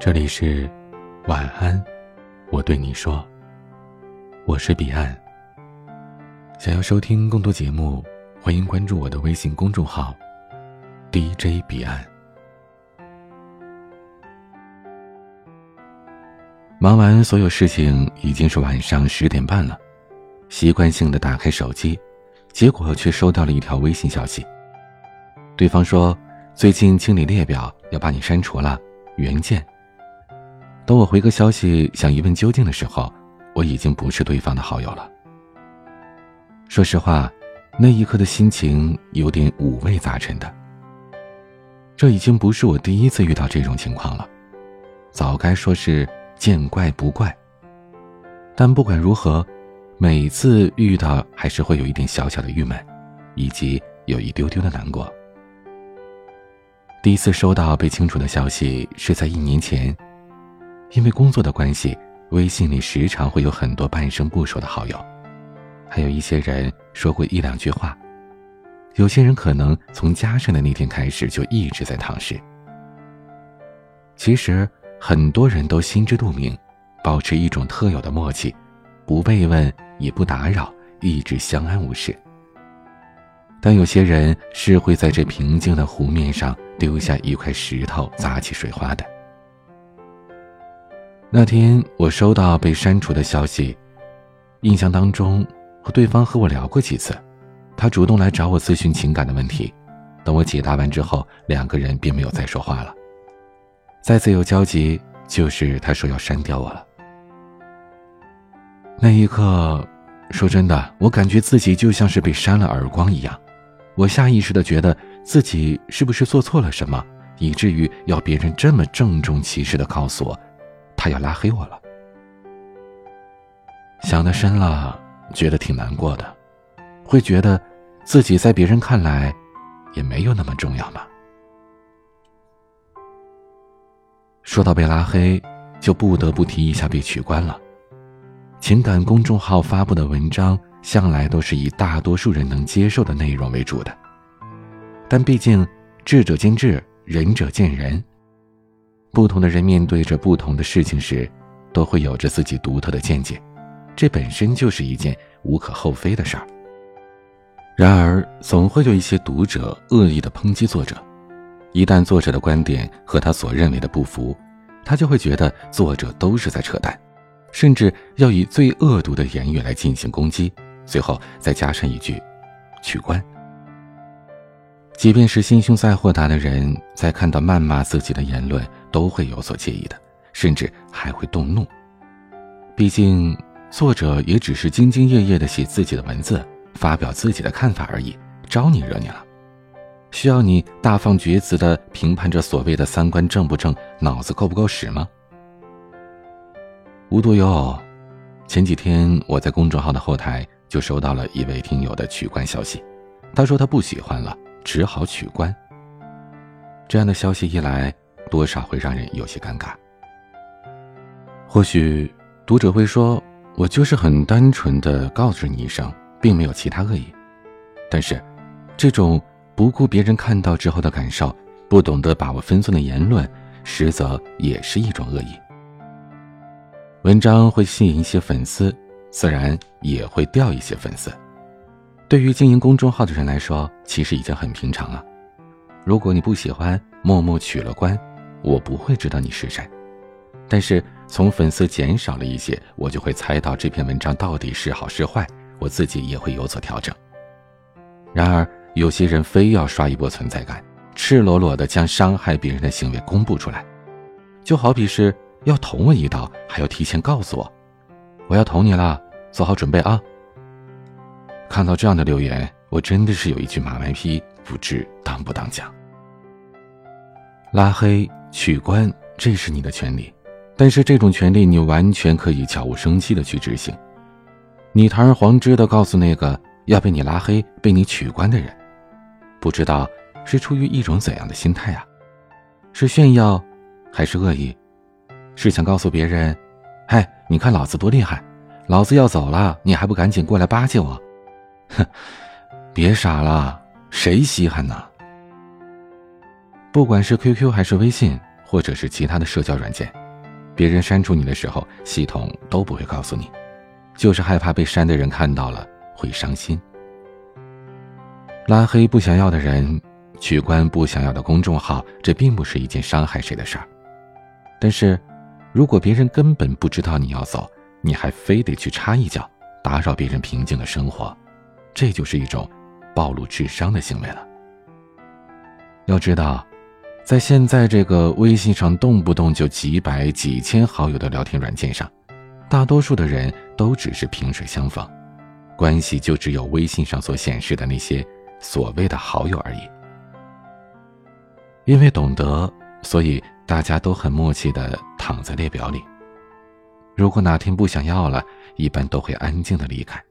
这里是晚安，我对你说，我是彼岸。想要收听更多节目，欢迎关注我的微信公众号 DJ 彼岸。忙完所有事情，已经是晚上十点半了，习惯性的打开手机，结果却收到了一条微信消息。对方说，最近清理列表要把你删除了，原件。等我回个消息，想一问究竟的时候，我已经不是对方的好友了。说实话，那一刻的心情有点五味杂陈的。这已经不是我第一次遇到这种情况了，早该说是见怪不怪。但不管如何，每次遇到还是会有一点小小的郁闷，以及有一丢丢的难过。第一次收到被清除的消息是在一年前。因为工作的关系，微信里时常会有很多半生不熟的好友，还有一些人说过一两句话。有些人可能从加上的那天开始就一直在尝试。其实很多人都心知肚明，保持一种特有的默契，不被问也不打扰，一直相安无事。但有些人是会在这平静的湖面上丢下一块石头砸起水花的。那天我收到被删除的消息，印象当中，和对方和我聊过几次，他主动来找我咨询情感的问题，等我解答完之后，两个人并没有再说话了。再次有交集，就是他说要删掉我了。那一刻，说真的，我感觉自己就像是被扇了耳光一样，我下意识的觉得自己是不是做错了什么，以至于要别人这么郑重其事的告诉我。他要拉黑我了，想的深了，觉得挺难过的，会觉得自己在别人看来也没有那么重要吗？说到被拉黑，就不得不提一下被取关了。情感公众号发布的文章向来都是以大多数人能接受的内容为主的，但毕竟智者见智，仁者见仁。不同的人面对着不同的事情时，都会有着自己独特的见解，这本身就是一件无可厚非的事儿。然而，总会有一些读者恶意的抨击作者，一旦作者的观点和他所认为的不符，他就会觉得作者都是在扯淡，甚至要以最恶毒的言语来进行攻击，最后再加上一句“取关”。即便是心胸再豁达的人，在看到谩骂自己的言论，都会有所介意的，甚至还会动怒。毕竟，作者也只是兢兢业业的写自己的文字，发表自己的看法而已，招你惹你了？需要你大放厥词的评判这所谓的三观正不正，脑子够不够使吗？无独有偶，前几天我在公众号的后台就收到了一位听友的取关消息，他说他不喜欢了。只好取关。这样的消息一来，多少会让人有些尴尬。或许读者会说：“我就是很单纯的告诉你一声，并没有其他恶意。”但是，这种不顾别人看到之后的感受，不懂得把握分寸的言论，实则也是一种恶意。文章会吸引一些粉丝，自然也会掉一些粉丝。对于经营公众号的人来说，其实已经很平常了。如果你不喜欢，默默取了关，我不会知道你是谁。但是从粉丝减少了一些，我就会猜到这篇文章到底是好是坏，我自己也会有所调整。然而，有些人非要刷一波存在感，赤裸裸的将伤害别人的行为公布出来，就好比是要捅我一刀，还要提前告诉我，我要捅你了，做好准备啊。看到这样的留言，我真的是有一句马麦批，不知当不当讲。拉黑、取关，这是你的权利，但是这种权利你完全可以悄无声息的去执行。你堂而皇之的告诉那个要被你拉黑、被你取关的人，不知道是出于一种怎样的心态啊？是炫耀，还是恶意？是想告诉别人，嗨，你看老子多厉害，老子要走了，你还不赶紧过来巴结我？哼，别傻了，谁稀罕呢？不管是 QQ 还是微信，或者是其他的社交软件，别人删除你的时候，系统都不会告诉你，就是害怕被删的人看到了会伤心。拉黑不想要的人，取关不想要的公众号，这并不是一件伤害谁的事儿。但是，如果别人根本不知道你要走，你还非得去插一脚，打扰别人平静的生活，这就是一种暴露智商的行为了。要知道，在现在这个微信上动不动就几百几千好友的聊天软件上，大多数的人都只是萍水相逢，关系就只有微信上所显示的那些。所谓的好友而已。因为懂得，所以大家都很默契的躺在列表里。如果哪天不想要了，一般都会安静的离开，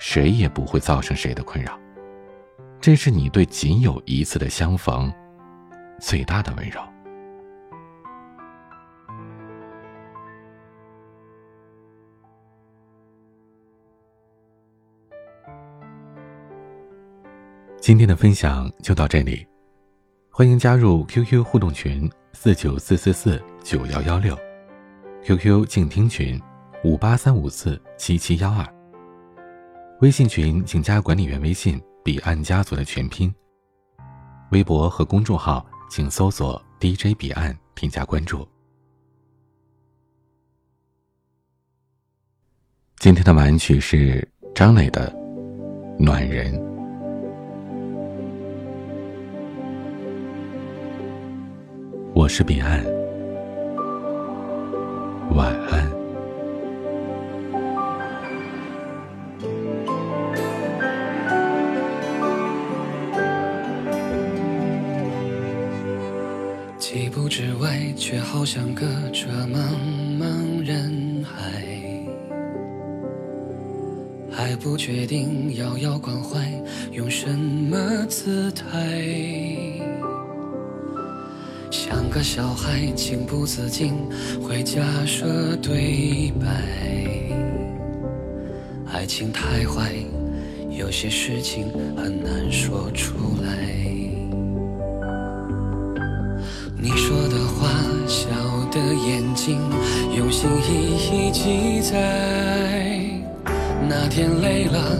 谁也不会造成谁的困扰。这是你对仅有一次的相逢最大的温柔。今天的分享就到这里，欢迎加入 QQ 互动群四九四四四九幺幺六，QQ 静听群五八三五四七七幺二，微信群请加管理员微信彼岸家族的全拼，微博和公众号请搜索 DJ 彼岸添加关注。今天的晚安曲是张磊的《暖人》。我是彼岸，晚安。之外，却好像隔着茫茫人海，还不确定遥遥关怀用什么姿态。像个小孩，情不自禁会假设对白。爱情太坏，有些事情很难说出来。你记载。那天累了，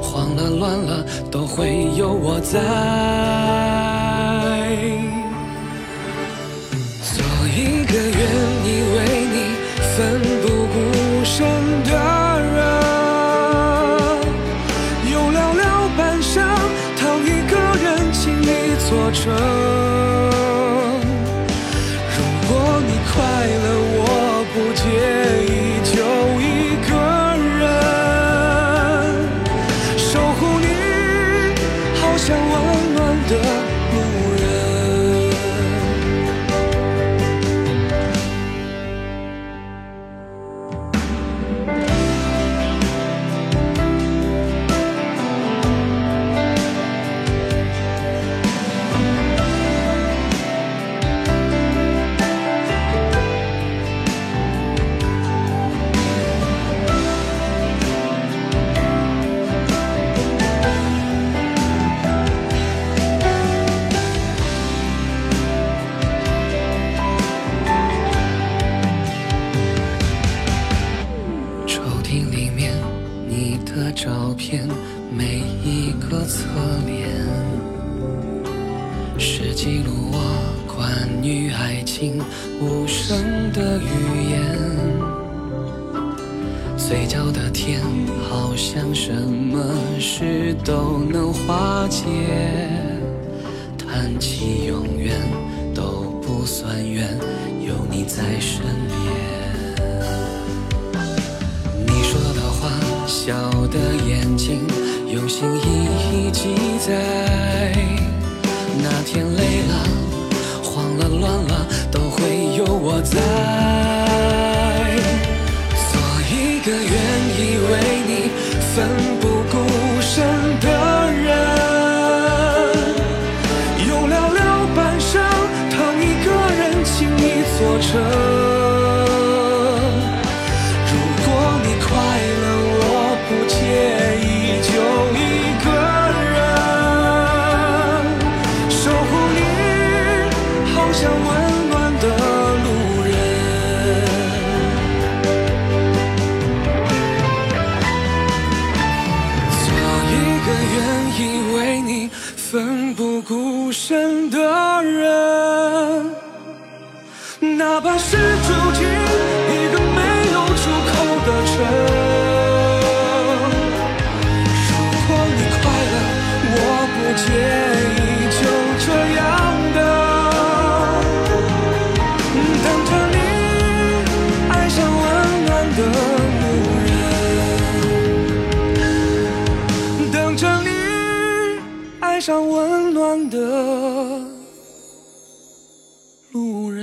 慌了，乱了，都会有我在。的照片每一个侧脸，是记录我关于爱情无声的语言。嘴角的甜，好像什么事都能化解。谈起永远都不算远，有你在身心一一记载。那天累了，慌了，乱了，都会有我在。做一个愿意为你奋不带上温暖的路人。